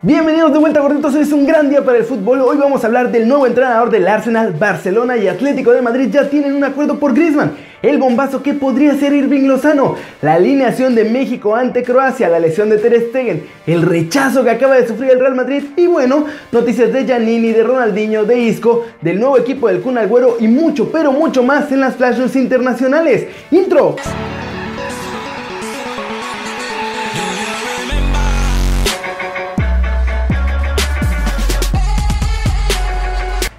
Bienvenidos de vuelta gorditos, hoy es un gran día para el fútbol. Hoy vamos a hablar del nuevo entrenador del Arsenal, Barcelona y Atlético de Madrid ya tienen un acuerdo por Griezmann. El bombazo que podría ser Irving Lozano, la alineación de México ante Croacia, la lesión de Ter Stegen, el rechazo que acaba de sufrir el Real Madrid y bueno, noticias de Giannini, de Ronaldinho, de Isco, del nuevo equipo del Kun Agüero y mucho, pero mucho más en las flash internacionales. Intro.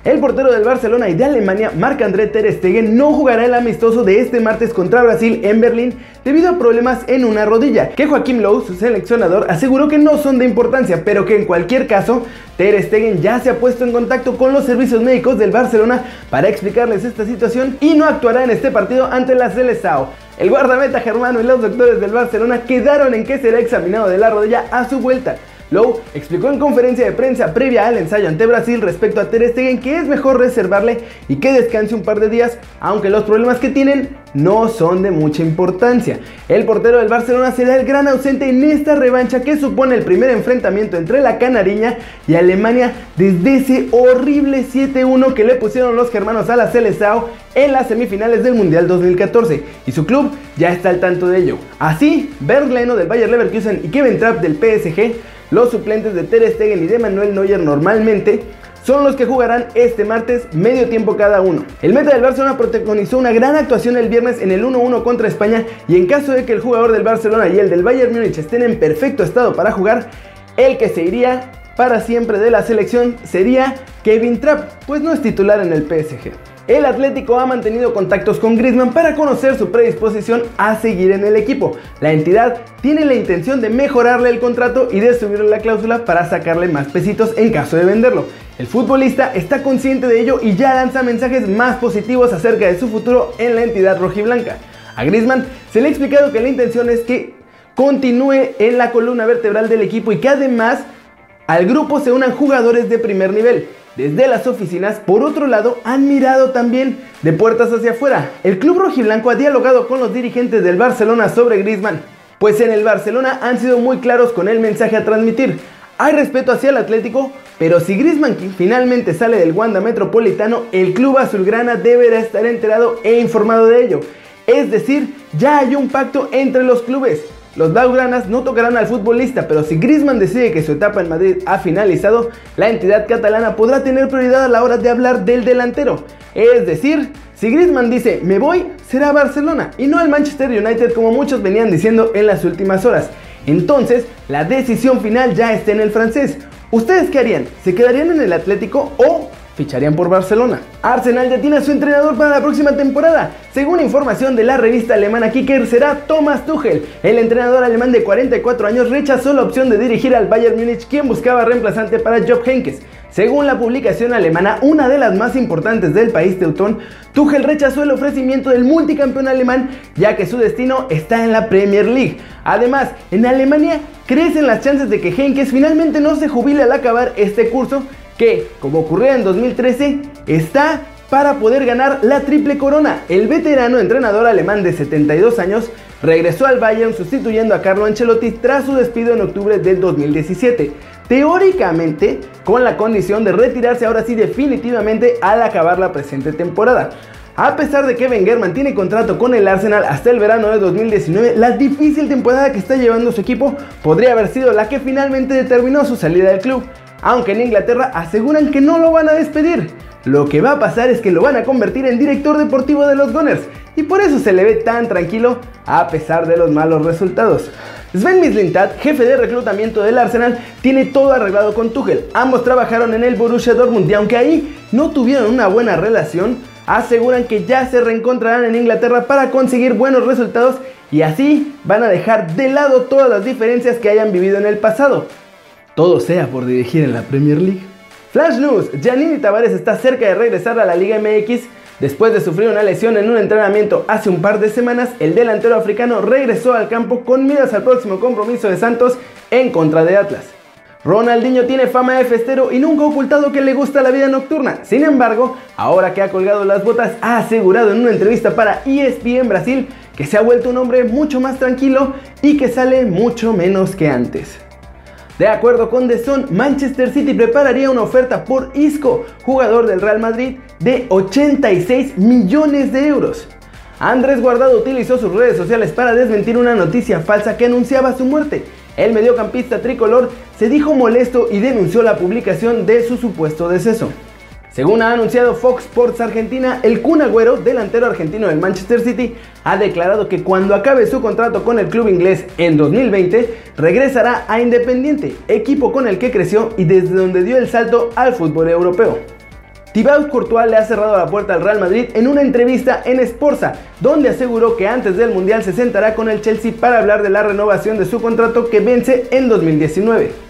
El portero del Barcelona y de Alemania, Marc-André Ter Stegen, no jugará el amistoso de este martes contra Brasil en Berlín debido a problemas en una rodilla, que Joaquim Lowe, su seleccionador, aseguró que no son de importancia, pero que en cualquier caso, Ter Stegen ya se ha puesto en contacto con los servicios médicos del Barcelona para explicarles esta situación y no actuará en este partido ante la Seleção. El guardameta germano y los doctores del Barcelona quedaron en que será examinado de la rodilla a su vuelta. Lowe explicó en conferencia de prensa previa al ensayo ante Brasil respecto a Ter Stegen que es mejor reservarle y que descanse un par de días, aunque los problemas que tienen no son de mucha importancia. El portero del Barcelona será el gran ausente en esta revancha que supone el primer enfrentamiento entre la Canariña y Alemania desde ese horrible 7-1 que le pusieron los germanos a la Seleção en las semifinales del Mundial 2014 y su club ya está al tanto de ello. Así, Bernd Leno del Bayer Leverkusen y Kevin Trapp del PSG los suplentes de Ter Stegen y de Manuel Neuer normalmente son los que jugarán este martes medio tiempo cada uno. El meta del Barcelona protagonizó una gran actuación el viernes en el 1-1 contra España y en caso de que el jugador del Barcelona y el del Bayern Múnich estén en perfecto estado para jugar, el que se iría para siempre de la selección sería Kevin Trapp, pues no es titular en el PSG. El Atlético ha mantenido contactos con Griezmann para conocer su predisposición a seguir en el equipo. La entidad tiene la intención de mejorarle el contrato y de subirle la cláusula para sacarle más pesitos en caso de venderlo. El futbolista está consciente de ello y ya lanza mensajes más positivos acerca de su futuro en la entidad rojiblanca. A Griezmann se le ha explicado que la intención es que continúe en la columna vertebral del equipo y que además al grupo se unan jugadores de primer nivel desde las oficinas, por otro lado, han mirado también de puertas hacia afuera. El club rojiblanco ha dialogado con los dirigentes del Barcelona sobre Griezmann, pues en el Barcelona han sido muy claros con el mensaje a transmitir. Hay respeto hacia el Atlético, pero si Griezmann finalmente sale del Wanda Metropolitano, el club azulgrana deberá estar enterado e informado de ello. Es decir, ya hay un pacto entre los clubes. Los blaugranas no tocarán al futbolista, pero si Griezmann decide que su etapa en Madrid ha finalizado, la entidad catalana podrá tener prioridad a la hora de hablar del delantero. Es decir, si Griezmann dice me voy, será Barcelona y no el Manchester United como muchos venían diciendo en las últimas horas. Entonces, la decisión final ya está en el francés. ¿Ustedes qué harían? ¿Se quedarían en el Atlético o ficharían por Barcelona. Arsenal ya tiene a su entrenador para la próxima temporada. Según información de la revista alemana Kicker, será Thomas Tuchel. El entrenador alemán de 44 años rechazó la opción de dirigir al Bayern Múnich, quien buscaba reemplazante para Job Henkes. Según la publicación alemana, una de las más importantes del país teutón, Tuchel rechazó el ofrecimiento del multicampeón alemán ya que su destino está en la Premier League. Además, en Alemania crecen las chances de que Henkes finalmente no se jubile al acabar este curso que, como ocurrió en 2013, está para poder ganar la triple corona. El veterano entrenador alemán de 72 años regresó al Bayern sustituyendo a Carlo Ancelotti tras su despido en octubre del 2017. Teóricamente, con la condición de retirarse ahora sí definitivamente al acabar la presente temporada. A pesar de que Wenger mantiene contrato con el Arsenal hasta el verano de 2019, la difícil temporada que está llevando su equipo podría haber sido la que finalmente determinó su salida del club aunque en Inglaterra aseguran que no lo van a despedir. Lo que va a pasar es que lo van a convertir en director deportivo de los Gunners y por eso se le ve tan tranquilo a pesar de los malos resultados. Sven Mislintat, jefe de reclutamiento del Arsenal, tiene todo arreglado con Tuchel. Ambos trabajaron en el Borussia Dortmund y aunque ahí no tuvieron una buena relación, aseguran que ya se reencontrarán en Inglaterra para conseguir buenos resultados y así van a dejar de lado todas las diferencias que hayan vivido en el pasado todo sea por dirigir en la Premier League. Flash News, Giannini Tavares está cerca de regresar a la Liga MX. Después de sufrir una lesión en un entrenamiento hace un par de semanas, el delantero africano regresó al campo con miras al próximo compromiso de Santos en contra de Atlas. Ronaldinho tiene fama de festero y nunca ha ocultado que le gusta la vida nocturna. Sin embargo, ahora que ha colgado las botas, ha asegurado en una entrevista para ESPN Brasil que se ha vuelto un hombre mucho más tranquilo y que sale mucho menos que antes. De acuerdo con The Sun, Manchester City prepararía una oferta por Isco, jugador del Real Madrid, de 86 millones de euros. Andrés Guardado utilizó sus redes sociales para desmentir una noticia falsa que anunciaba su muerte. El mediocampista tricolor se dijo molesto y denunció la publicación de su supuesto deceso. Según ha anunciado Fox Sports Argentina, el Kun Agüero, delantero argentino del Manchester City, ha declarado que cuando acabe su contrato con el club inglés en 2020, regresará a Independiente, equipo con el que creció y desde donde dio el salto al fútbol europeo. Thibaut Courtois le ha cerrado la puerta al Real Madrid en una entrevista en Sporza, donde aseguró que antes del Mundial se sentará con el Chelsea para hablar de la renovación de su contrato que vence en 2019.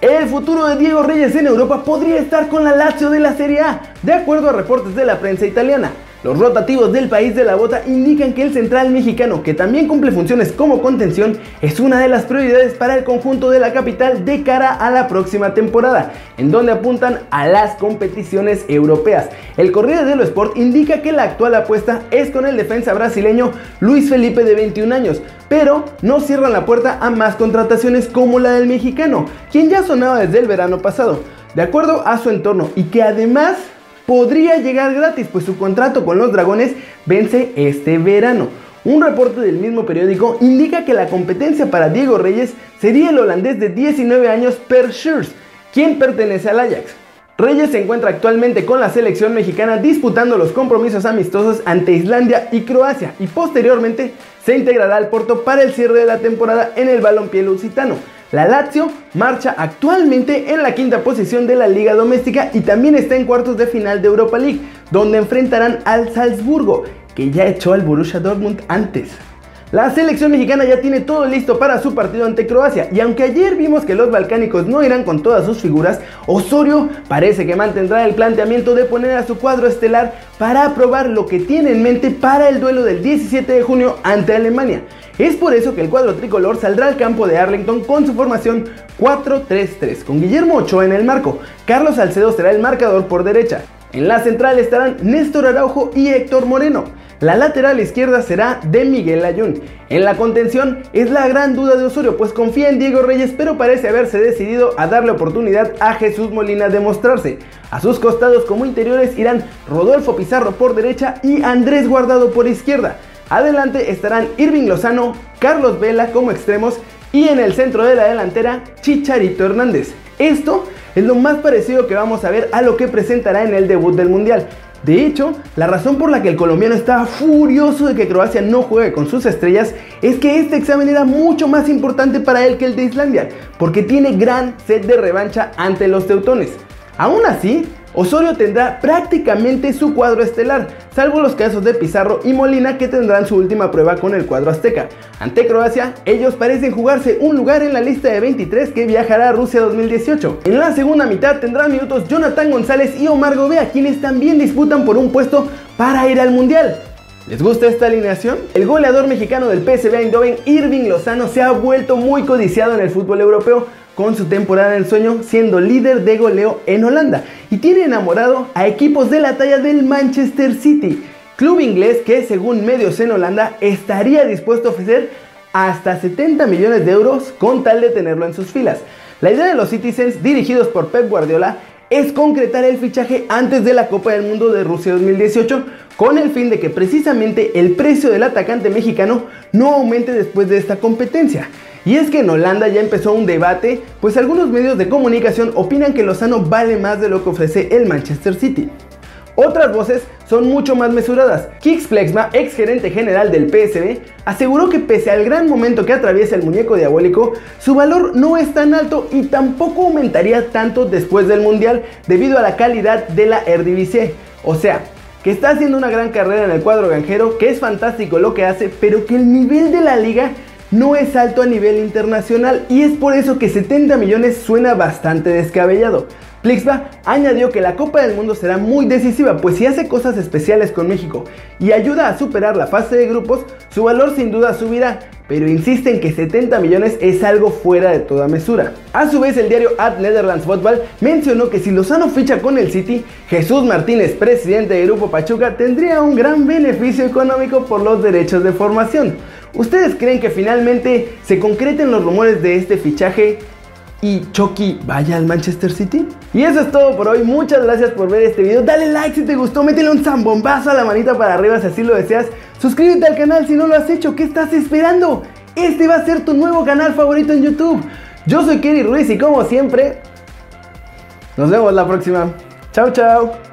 El futuro de Diego Reyes en Europa podría estar con la Lazio de la Serie A, de acuerdo a reportes de la prensa italiana. Los rotativos del país de la bota indican que el central mexicano, que también cumple funciones como contención, es una de las prioridades para el conjunto de la capital de cara a la próxima temporada, en donde apuntan a las competiciones europeas. El Corriere dello Sport indica que la actual apuesta es con el defensa brasileño Luis Felipe de 21 años, pero no cierran la puerta a más contrataciones como la del mexicano, quien ya sonaba desde el verano pasado, de acuerdo a su entorno y que además podría llegar gratis, pues su contrato con los Dragones vence este verano. Un reporte del mismo periódico indica que la competencia para Diego Reyes sería el holandés de 19 años Per Schurz, quien pertenece al Ajax. Reyes se encuentra actualmente con la selección mexicana disputando los compromisos amistosos ante Islandia y Croacia y posteriormente se integrará al Porto para el cierre de la temporada en el balompié lusitano. La Lazio marcha actualmente en la quinta posición de la liga doméstica y también está en cuartos de final de Europa League, donde enfrentarán al Salzburgo, que ya echó al Borussia Dortmund antes. La selección mexicana ya tiene todo listo para su partido ante Croacia y aunque ayer vimos que los balcánicos no irán con todas sus figuras, Osorio parece que mantendrá el planteamiento de poner a su cuadro estelar para probar lo que tiene en mente para el duelo del 17 de junio ante Alemania. Es por eso que el cuadro tricolor saldrá al campo de Arlington con su formación 4-3-3, con Guillermo Ochoa en el marco. Carlos Salcedo será el marcador por derecha. En la central estarán Néstor Araujo y Héctor Moreno. La lateral izquierda será de Miguel Ayun. En la contención es la gran duda de Osorio, pues confía en Diego Reyes, pero parece haberse decidido a darle oportunidad a Jesús Molina de mostrarse. A sus costados como interiores irán Rodolfo Pizarro por derecha y Andrés Guardado por izquierda. Adelante estarán Irving Lozano, Carlos Vela como extremos y en el centro de la delantera Chicharito Hernández. Esto es lo más parecido que vamos a ver a lo que presentará en el debut del Mundial. De hecho, la razón por la que el colombiano estaba furioso de que Croacia no juegue con sus estrellas es que este examen era mucho más importante para él que el de Islandia, porque tiene gran sed de revancha ante los teutones. Aún así, Osorio tendrá prácticamente su cuadro estelar, salvo los casos de Pizarro y Molina que tendrán su última prueba con el cuadro azteca. Ante Croacia, ellos parecen jugarse un lugar en la lista de 23 que viajará a Rusia 2018. En la segunda mitad tendrán minutos Jonathan González y Omar Gobea, quienes también disputan por un puesto para ir al Mundial. ¿Les gusta esta alineación? El goleador mexicano del PSV Eindhoven, Irving Lozano, se ha vuelto muy codiciado en el fútbol europeo con su temporada del sueño siendo líder de goleo en Holanda y tiene enamorado a equipos de la talla del Manchester City, club inglés que según medios en Holanda estaría dispuesto a ofrecer hasta 70 millones de euros con tal de tenerlo en sus filas. La idea de los Citizens dirigidos por Pep Guardiola es concretar el fichaje antes de la Copa del Mundo de Rusia 2018 con el fin de que precisamente el precio del atacante mexicano no aumente después de esta competencia. Y es que en Holanda ya empezó un debate, pues algunos medios de comunicación opinan que Lozano vale más de lo que ofrece el Manchester City. Otras voces son mucho más mesuradas. Kix Flexma, ex gerente general del PSV, aseguró que pese al gran momento que atraviesa el muñeco diabólico, su valor no es tan alto y tampoco aumentaría tanto después del Mundial debido a la calidad de la Eredivisie. O sea, que está haciendo una gran carrera en el cuadro ganjero, que es fantástico lo que hace, pero que el nivel de la liga no es alto a nivel internacional y es por eso que 70 millones suena bastante descabellado. Plixba añadió que la Copa del Mundo será muy decisiva, pues si hace cosas especiales con México y ayuda a superar la fase de grupos, su valor sin duda subirá, pero insiste en que 70 millones es algo fuera de toda mesura. A su vez, el diario Ad Netherlands Football mencionó que si Lozano ficha con el City, Jesús Martínez, presidente del Grupo Pachuca, tendría un gran beneficio económico por los derechos de formación. ¿Ustedes creen que finalmente se concreten los rumores de este fichaje? y Chucky vaya al Manchester City? Y eso es todo por hoy, muchas gracias por ver este video, dale like si te gustó, métele un zambombazo a la manita para arriba si así lo deseas, suscríbete al canal si no lo has hecho, ¿qué estás esperando? Este va a ser tu nuevo canal favorito en YouTube. Yo soy Kerry Ruiz y como siempre, nos vemos la próxima. Chao, chao.